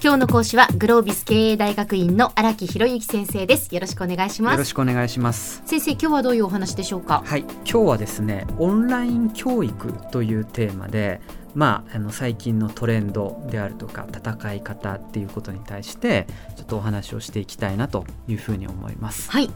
今日の講師はグロービス経営大学院の荒木博之先生です。よろしくお願いします。よろしくお願いします。先生今日はどういうお話でしょうか？はい。今日はですねオンライン教育というテーマでまあ、あの最近のトレンドであるとか戦い方っていうことに対してちょっとお話をしていきたいなというふうに思います。はい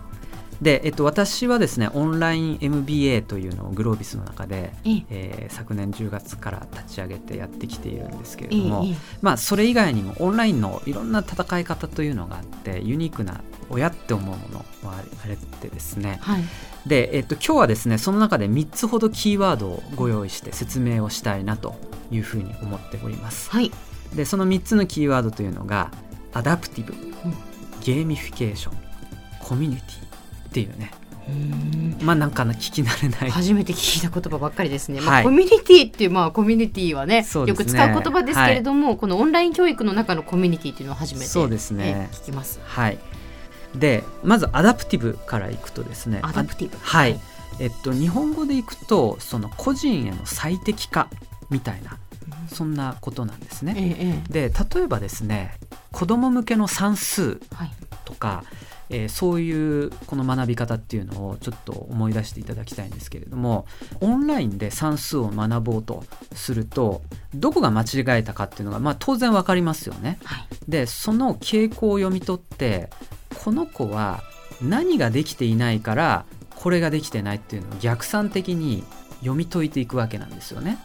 で、えっと、私はですねオンライン MBA というのをグロービスの中で、ええー、昨年10月から立ち上げてやってきているんですけれども、まあ、それ以外にもオンラインのいろんな戦い方というのがあってユニークだなって思うものはあってですね、はい、で、えっと、今日はですねその中で3つほどキーワードをご用意して説明をしたいなというふうに思っております。はい、でその3つのキーワードというのが adaptive、gamification コミュニティっていうね。まあなんか聞き慣れない。初めて聞いた言葉ばっかりですね、まあ、コミュニティっていうまあコミュニティはね、ね、よく使う言葉ですけれども、はい、このオンライン教育の中のコミュニティっていうのを初めてそうですね。聞きます。はい。でまず adaptive からいくとですね。 adaptive。はい、えっと日本語でいくとその個人への最適化みたいなそんなことなんですね、ええ、で例えばですね子供向けの算数とか、はいえー、そういうこの学び方っていうのをちょっと思い出していただきたいんですけれどもオンラインで算数を学ぼうとするとどこが間違えたかっていうのが、まあ、当然分かりますよね。はい、でその傾向を読み取ってこの子は何ができていないからこれができてないっていうのを逆算的に読み解いていくわけなんですよね。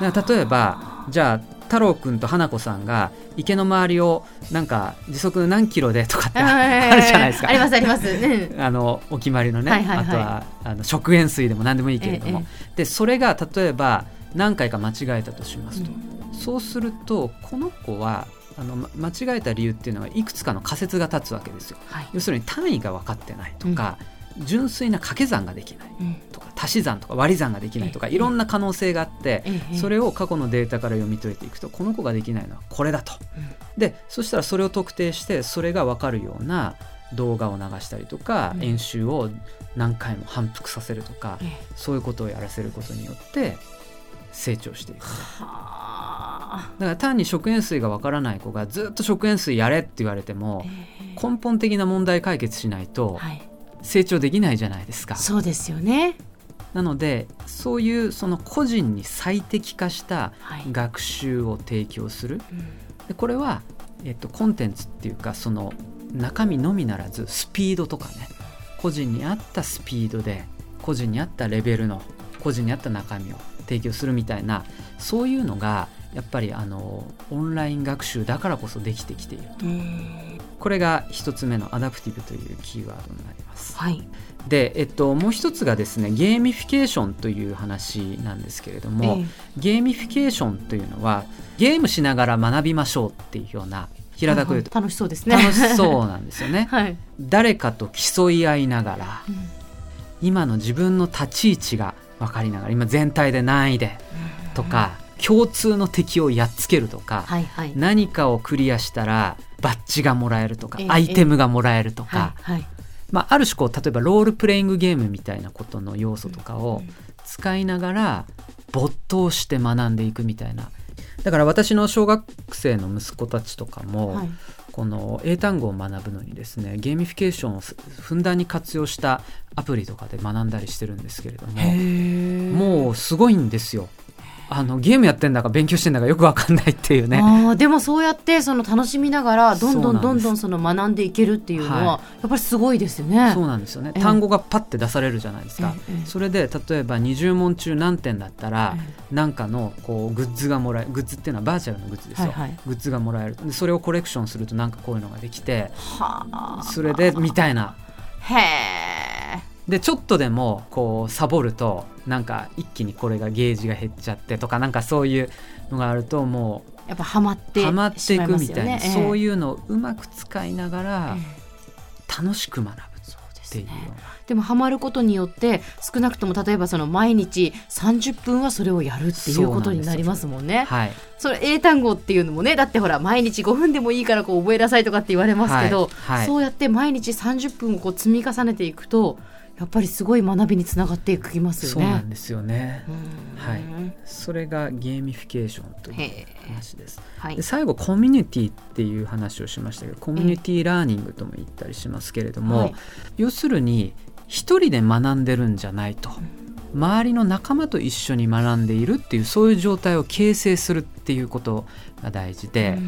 だから例えばじゃあ太郎くんと花子さんが池の周りをなんか時速何キロでとかってあるじゃないですか。ありますあります。あのお決まりのね、はいはいはい、あとはあの食塩水でも何でもいいけれども、ええ、でそれが例えば何回か間違えたとしますと、うん、そうするとこの子はあの間違えた理由っていうのはいくつかの仮説が立つわけですよ。はい、要するに単位が分かってないとか、うん、純粋な掛け算ができないとか、足し算とか割り算ができないとかいろんな可能性があってそれを過去のデータから読み解いていくとこの子ができないのはこれだと。でそしたらそれを特定してそれが分かるような動画を流したりとか、演習を何回も反復させるとか、そういうことをやらせることによって成長していく。だから単に食塩水がわからない子がずっと食塩水やれって言われても、根本的な問題解決しないと成長できないじゃないですか。そうですよね。なのでそういうその個人に最適化した学習を提供する、はい、でこれは、えっと、コンテンツっていうかその中身のみならずスピードとかね。個人に合ったスピードで個人に合ったレベルの個人に合った中身を提供するみたいなそういうのがやっぱりあのオンライン学習だからこそできてきていると。これが一つ目の adaptive というキーワードになります。はい、で、えっと、もう一つがですね gamification という話なんですけれども、え gamification というのはゲームしながら学びましょうっていうような平たく言うと、楽しそうですね。楽しそうなんですよね。はい、誰かと競い合いながら、うん、今の自分の立ち位置が分かりながら今全体で何位でとか、共通の敵をやっつけるとか、はいはい、何かをクリアしたらバッジがもらえるとか、えー、アイテムがもらえるとか、はいはい、まあ、ある種こう例えばロールプレイングゲームみたいなことの要素とかを使いながら没頭して学んでいくみたいな。だから私の小学生の息子たちとかも、はい、この英単語を学ぶのにですねゲーミフィケーションをふんだんに活用したアプリとかで学んだりしてるんですけれどももうすごいんですよあのゲームやってんだか勉強してんだかよくわかんないっていうね。あでもそうやってその楽しみながらどんどんどんどんその学んでいけるっていうのは、やっぱりすごいですよね。そうなんですよね、単語がパッて出されるじゃないですか、それで例えば20問中何点だったら、何かのこうグッズがもらえグッズっていうのはバーチャルのグッズですよ、はいはい、グッズがもらえる。でそれをコレクションするとなんかこういうのができてそれでみたいな。へえでちょっとでもこうサボるとなんか一気にこれがゲージが減っちゃってとかなんかそういうのがあるともうやっぱハマってハマっていくみたいな、そういうのをうまく使いながら楽しく学ぶっていうような。でもハマることによって少なくとも例えばその毎日30分はそれをやるっていうことになりますもんね。はい、それ英単語っていうのもねだってほら毎日5分でもいいからこう覚えなさいとかって言われますけど、はいはい、そうやって毎日30分をこう積み重ねていくとややっぱりすごい学びにつながっていきますよね。そうなんですよね。はい。それがゲーミフィケーションという話です。はい、で最後コミュニティっていう話をしましたけど、コミュニティラーニングとも言ったりしますけれども、はい、要するに一人で学んでるんじゃないと。周りの仲間と一緒に学んでいるっていうそういう状態を形成するっていうことが大事で、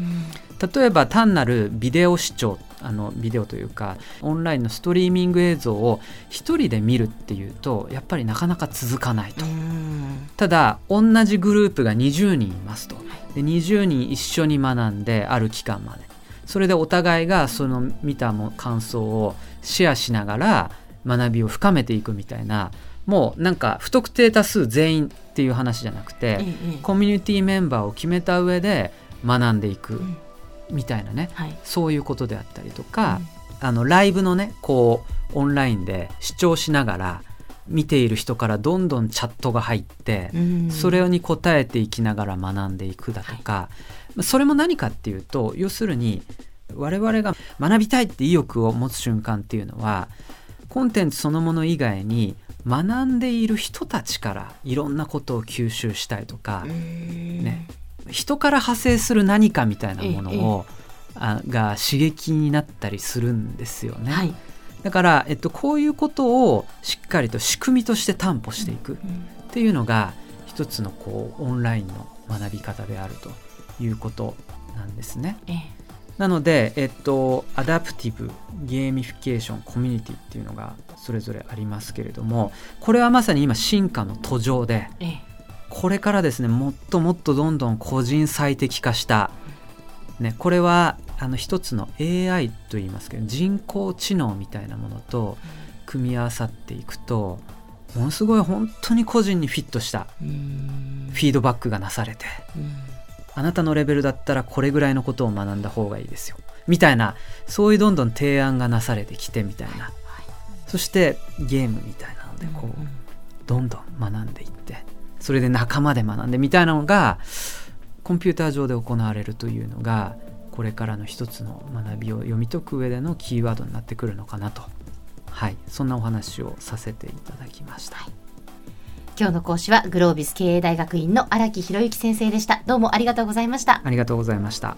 例えば単なるビデオ視聴あのビデオというかオンラインのストリーミング映像を一人で見るっていうとやっぱりなかなか続かないと。ただ同じグループが20人いますと。で20人一緒に学んである期間まで。それでお互いがその見たも感想をシェアしながら学びを深めていくみたいなもうなんか不特定多数全員っていう話じゃなくて、コミュニティメンバーを決めた上で学んでいくみたいなね、はい、そういうことであったりとか、うん、あのライブのねこうオンラインで視聴しながら見ている人からどんどんチャットが入って、うん、それに答えていきながら学んでいくだとか、はい、それも何かっていうと要するに我々が学びたいって意欲を持つ瞬間っていうのはコンテンツそのもの以外に学んでいる人たちからいろんなことを吸収したいとか、ね、人から派生する何かみたいなものを、あが刺激になったりするんですよね。はい、だから、えっと、こういうことをしっかりと仕組みとして担保していくっていうのが一つのこうオンラインの学び方であるということなんですね。ええ、なので、えっと、アダプティブゲーミフィケーションコミュニティっていうのがそれぞれありますけれどもこれはまさに今進化の途上で、ええこれからですねもっともっとどんどん個人最適化した、ね、これはあの一つの AI と言いますけど人工知能みたいなものと組み合わさっていくとものすごい本当に個人にフィットしたフィードバックがなされてあなたのレベルだったらこれぐらいのことを学んだ方がいいですよみたいなそういうどんどん提案がなされてきてみたいな。そしてゲームみたいなのでこうどんどん学んでいってそれで仲間で学んでみたいなのがコンピューター上で行われるというのがこれからの一つの学びを読み解く上でのキーワードになってくるのかなと。はい。そんなお話をさせていただきました。今日の講師はグロービス経営大学院の荒木博之先生でした。どうもありがとうございました。ありがとうございました